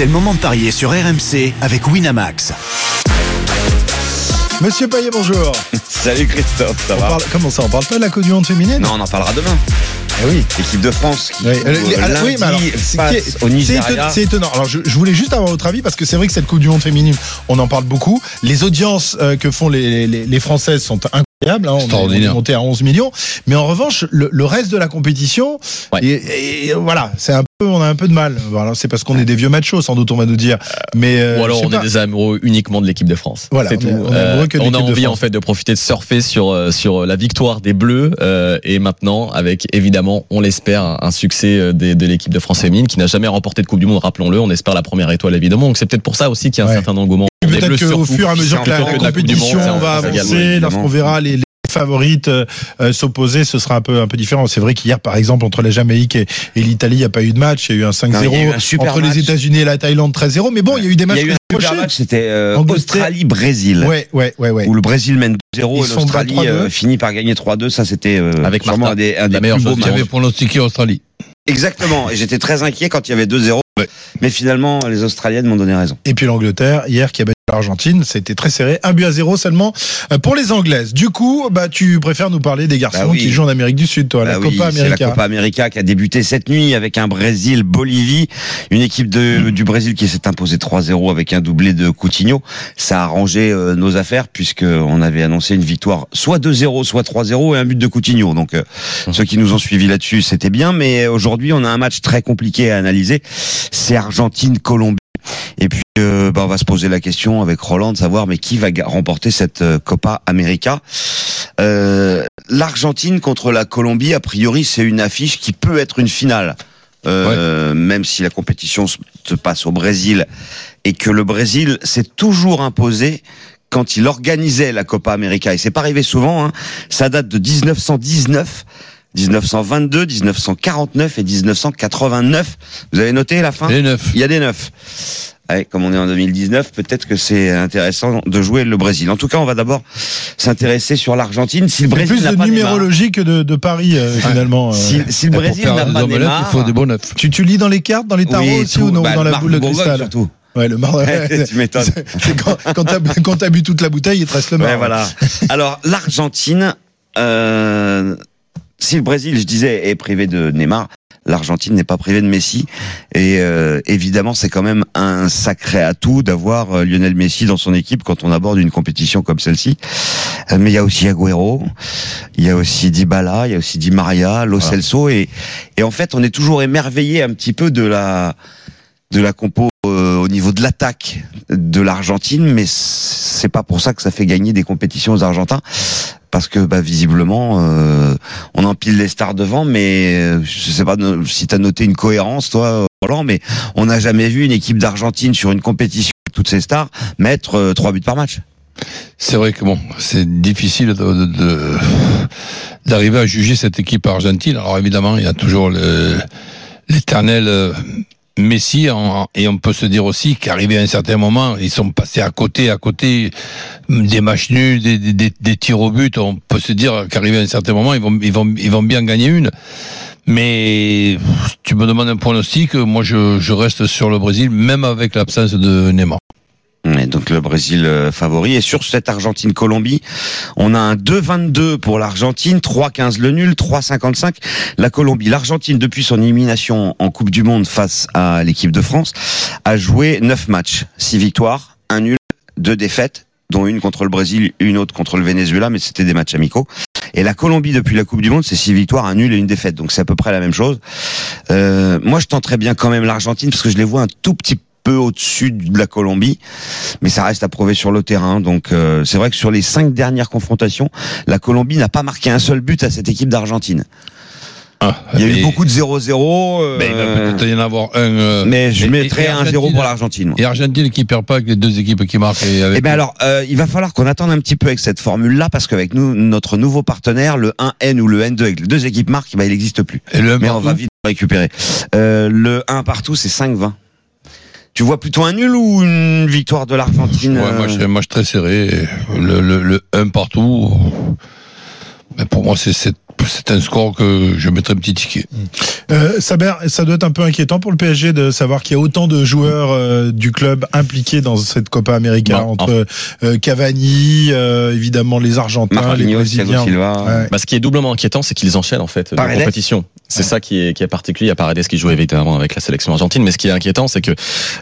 c'est le moment de parier sur RMC avec Winamax. Monsieur Payet, bonjour. Salut Christophe, ça On va parle- comment ça, on parle pas de la Coupe du Monde féminine? Non, on en parlera demain. Eh oui. L'équipe de France qui Oui, lundi oui, mais alors, c'est face qui- au c'est Nigeria. éton- c'est étonnant. Alors, je, je voulais juste avoir votre avis parce que c'est vrai que cette Coupe du Monde féminine, on en parle beaucoup. Les audiences euh, que font les, les, les Françaises sont incroyables. Hein. On est- monté à 11 millions. Mais en revanche, le, le reste de la compétition, Ouais. et, et voilà, c'est un peu, on a un peu de mal. Voilà, c'est parce qu'on est des vieux machos, sans doute, on va nous dire. Mais euh, Ou alors on est des amoureux uniquement de l'équipe de France. Voilà, c'est on est- que a envie en fait de profiter de surfer sur euh, sur la victoire des Bleus euh, et maintenant avec évidemment on l'espère un succès euh, de l'équipe de France féminine qui n'a jamais remporté de Coupe du Monde. Rappelons-le, on espère la première étoile évidemment. Donc c'est peut-être pour ça aussi qu'il y a un Ouais. certain engouement. Peut-être qu'au fur et à mesure que la, la la compétition Monde, va avancer, lorsqu'on verra les, les favorites euh, s'opposer, ce sera un peu un peu différent. C'est vrai qu'hier, par exemple, entre la Jamaïque et, et l'Italie, il n'y a pas eu de match. Il y a eu un 5-0 Non, il y a eu un super entre match. les États-Unis et la Thaïlande 13-0. Mais bon, il y a eu des Il matchs y a eu un super match, c'était euh. Australie-Brésil. Ouais, ouais, ouais, ouais. Où le Brésil mène 2-0 Ils et sont l'Australie bas 3-2. euh, finit par gagner 3-2. Ça, c'était euh, Avec sûrement Martha. un des, un La des meilleure plus beaux chose qu'il y matchs. J'avais pronostiqué Australie. Exactement. Et j'étais très inquiet quand il y avait 2-0. Ouais. Mais finalement, les Australiennes m'ont donné raison. Et puis l'Angleterre, hier, qui a battu l'Argentine, c'était très serré. Un but à zéro seulement euh, pour les Anglaises. Du coup, bah, tu préfères nous parler des garçons Bah oui. qui jouent en Amérique du Sud, toi, la Bah oui, Copa c'est la América. Copa América qui a débuté cette nuit avec un Brésil-Bolivie, une équipe de, du Brésil qui s'est imposée 3-0 avec un doublé de Coutinho. Ça a arrangé euh, nos affaires puisque on avait annoncé une victoire soit 2-0, soit 3-0 et un but de Coutinho. Donc euh, ceux qui nous ont suivis là-dessus, c'était bien. Mais aujourd'hui, on a un match très compliqué à analyser. C'est Argentine-Colombie. Et puis, euh, bah, on va se poser la question avec Roland de savoir mais qui va remporter cette euh, Copa América? Euh, L'Argentine contre la Colombie, a priori, c'est une affiche qui peut être une finale. Euh, Même si la compétition se se passe au Brésil et que le Brésil s'est toujours imposé quand il organisait la Copa América. Et c'est pas arrivé souvent. Hein. Ça date de 1919. 1922, 1949 et 1989. Vous avez noté la fin? Les neuf. il y a des neufs. Ouais, comme on est en 2019, peut-être que c'est intéressant de jouer le Brésil. En tout cas, on va d'abord s'intéresser sur l'Argentine. Si le C'est Brésil plus n'a de pas Neymar, numérologie que de, de Paris, euh, finalement. euh. si, si le Brésil n'a des pas Neymar, il faut des bons neufs. Tu, tu lis dans les cartes, dans les tarots oui, aussi tout. ou non Bah, Dans la boule de cristal surtout. Ouais, le mar... tu m'étonnes. quand, quand t'as bu toute la bouteille, il te reste le mar. Ouais, voilà. Alors, l'Argentine, euh, si le Brésil, je disais, est privé de Neymar, l'Argentine n'est pas privée de Messi. Et euh, évidemment, c'est quand même un sacré atout d'avoir euh, Lionel Messi dans son équipe quand on aborde une compétition comme celle-ci. Euh, mais il y a aussi Agüero, il y a aussi Dybala, il y a aussi Di Maria, Lo Celso. Et, et en fait, on est toujours émerveillé un petit peu de la de la compo euh, au niveau de l'attaque de l'Argentine, mais c'est pas pour ça que ça fait gagner des compétitions aux Argentins, parce que bah, visiblement euh, on empile les stars devant, mais euh, je sais pas si t'as noté une cohérence toi, Roland, mais on n'a jamais vu une équipe d'Argentine sur une compétition avec toutes ces stars mettre euh, trois buts par match. C'est vrai que bon, c'est difficile de, d'arriver à juger cette équipe argentine. Alors évidemment, il y a toujours l'éternel euh, Messi, et on peut se dire aussi qu'arrivé à un certain moment, ils sont passés à côté, à côté des matchs nuls, des, tirs au but. On peut se dire qu'arrivé à un certain moment, ils vont, ils vont, ils vont bien gagner une. Mais tu me demandes un pronostic, moi je, je reste sur le Brésil, même avec l'absence de Neymar. Et donc le Brésil euh, favori. Et sur cette Argentine-Colombie, on a un 2-22 pour l'Argentine, 3-15 le nul, 3-55 la Colombie. L'Argentine, depuis son élimination en Coupe du Monde face à l'équipe de France, a joué 9 matchs, 6 victoires, 1 nul, 2 défaites dont une contre le Brésil, une autre contre le Venezuela, mais c'était des matchs amicaux. Et la Colombie, depuis la Coupe du Monde, c'est six victoires, un nul et une défaite. Donc c'est à peu près la même chose. Euh, moi, je tenterais bien quand même l'Argentine, parce que je les vois un tout petit peu au-dessus de la Colombie, mais ça reste à prouver sur le terrain. Donc euh, c'est vrai que sur les cinq dernières confrontations, la Colombie n'a pas marqué un seul but à cette équipe d'Argentine. Ah, Il y a eu beaucoup de 0-0. euh, Mais il va peut-être y en avoir un. euh, mais je et- mettrais et un 0 Argentine- pour l'Argentine. Et Argentine qui perd pas avec les deux équipes qui marquent. Et avec Eh bien alors, euh, il va falloir qu'on attende un petit peu avec cette formule-là, parce qu'avec nous, notre nouveau partenaire, le 1N ou le N2, avec les deux équipes marques, bah, il n'existe plus. et le Mais on va vite le récupérer. Euh, le 1 partout, c'est 5-20. Tu vois plutôt un nul ou une victoire de l'Argentine Ouais, moi, euh, je, moi, je très serré. Le, le, le 1 partout. Mais pour moi, c'est, c'est c'est un score que je mettrais un petit ticket. Euh, Saber, ça doit être un peu inquiétant pour le PSG de savoir qu'il y a autant de joueurs euh, du club impliqués dans cette Copa América Bah, entre euh, Cavani, euh, évidemment les Argentins, les Brésiliens. Ouais. Bah, ce qui est doublement inquiétant, c'est qu'ils enchaînent en fait Paredes. la compétition. C'est ça qui est, qui est particulier. Il y a Paredes qui joue évidemment avec la sélection argentine, mais ce qui est inquiétant, c'est que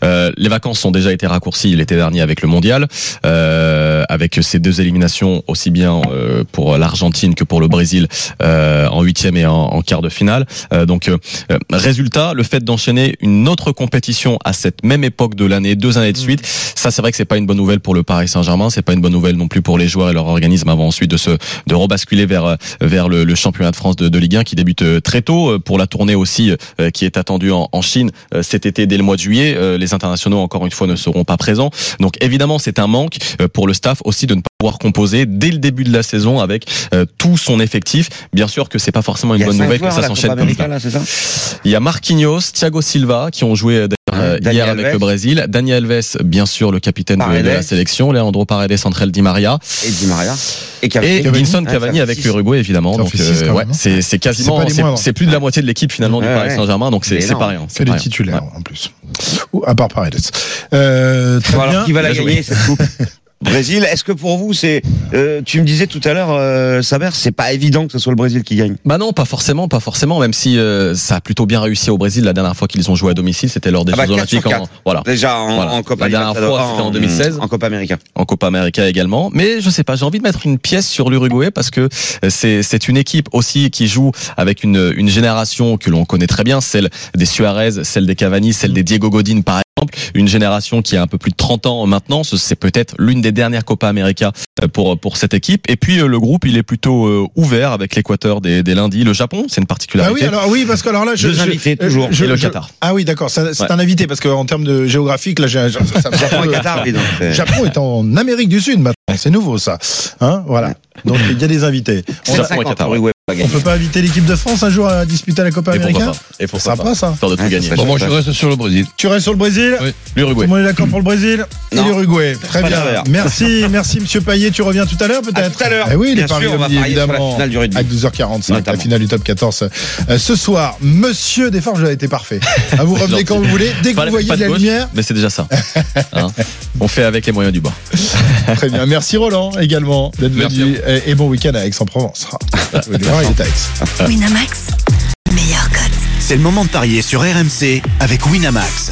euh, les vacances ont déjà été raccourcies l'été dernier avec le mondial, euh, avec ces deux éliminations aussi bien euh, pour l'Argentine que pour le Brésil euh, en huitième et en, en quart de finale. Euh, donc, euh, euh, résultat, le fait d'enchaîner une autre compétition à cette même époque de l'année, deux années de suite, ça c'est vrai que c'est pas une bonne nouvelle pour le Paris Saint-Germain, c'est pas une bonne nouvelle non plus pour les joueurs et leur organisme avant ensuite de se de rebasculer vers euh, vers le, le championnat de France de, de Ligue 1 qui débute euh, très tôt euh, pour la tournée aussi euh, qui est attendue en, en Chine euh, cet été dès le mois de juillet. Euh, Les internationaux encore une fois ne seront pas présents, donc évidemment c'est un manque euh, pour le staff aussi de ne pas pouvoir composer dès le début de la saison avec euh, tout son effectif. Bien sûr que c'est pas forcément une bonne nouvelle que ça s'enchaîne comme ça. là, c'est ça? Il y a Marquinhos, Thiago Silva qui ont joué euh, d'ailleurs, euh, Daniel hier avec Alves. le Brésil, Daniel Alves bien sûr le capitaine de, de la sélection, Leandro Paredes, Central Di Maria Et Di Maria. Et Cavani. et Cavani. Vincent Ah, Cavani fait avec l'Uruguay évidemment. Donc euh, ouais, hein. c'est c'est quasiment C'est plus de la moitié de l'équipe finalement du Paris. Saint-Germain. Donc c'est pas rien. C'est rien. titulaires en plus. Ou à part Paredes. Euh, très Bon, bien. alors qui va la gagner cette coupe? Brésil, est-ce que pour vous c'est euh, tu me disais tout à l'heure euh, Saber, c'est pas évident que ce soit le Brésil qui gagne. Bah non, pas forcément, pas forcément. Même si euh, ça a plutôt bien réussi au Brésil la dernière fois qu'ils ont joué à domicile, c'était lors des Ah bah, Jeux Olympiques en voilà Déjà en, Voilà. en Copa La dernière fois, c'était en 2016. En Copa América. en Copa América également. Mais je sais pas, j'ai envie de mettre une pièce sur l'Uruguay parce que euh, c'est c'est une équipe aussi qui joue avec une une génération que l'on connaît très bien, celle des Suarez, celle des Cavani, celle des Diego Godin par exemple, une génération qui a un peu plus de 30 ans maintenant, Ce- c'est peut-être l'une des dernières Copa América euh, pour pour cette équipe et puis euh, le groupe, il est plutôt euh, ouvert avec l'Équateur des des lundis, le Japon, c'est une Ah particularité. oui, alors oui, parce que alors là, je, Deux je- invités, toujours. je- Et le je- Qatar. Ah oui, d'accord, c'est Ouais. un invité parce qu'en termes de géographique, là, j'ai- ça, Japon et Qatar, oui, donc, euh, Japon est en Amérique du Sud maintenant, c'est nouveau ça. Hein, voilà. Donc il y a des invités. On, Japon a- et 50, Qatar, ouais. On peut pas inviter l'équipe de France un jour à disputer la Copa Et América Et pourquoi sympa pas ça. Histoire de tout Ouais, gagner. ça Bon, moi, je reste sur le Brésil. Tu restes sur le Brésil Oui. Tout L'Uruguay. le monde est d'accord pour le Brésil et Non. l'Uruguay. Très bien. Merci, merci Monsieur Payet. Tu reviens tout à l'heure peut-être tout à l'heure. Eh oui, les Bien paris sûr, on va rugby, parier sur la évidemment. finale du rugby. À 12h45, la finale du top 14. Euh, ce soir, Monsieur Desforges a été parfait. À vous revenez quand vous voulez. Dès que vous voyez pas de la gauche. lumière, Mais c'est déjà ça. Hein On fait avec les moyens du bord. Très bien. Merci Roland également d'être venu. Et, et bon week-end à Aix-en-Provence. Oui. Winamax, meilleur cote. C'est le moment de parier sur RMC avec Winamax.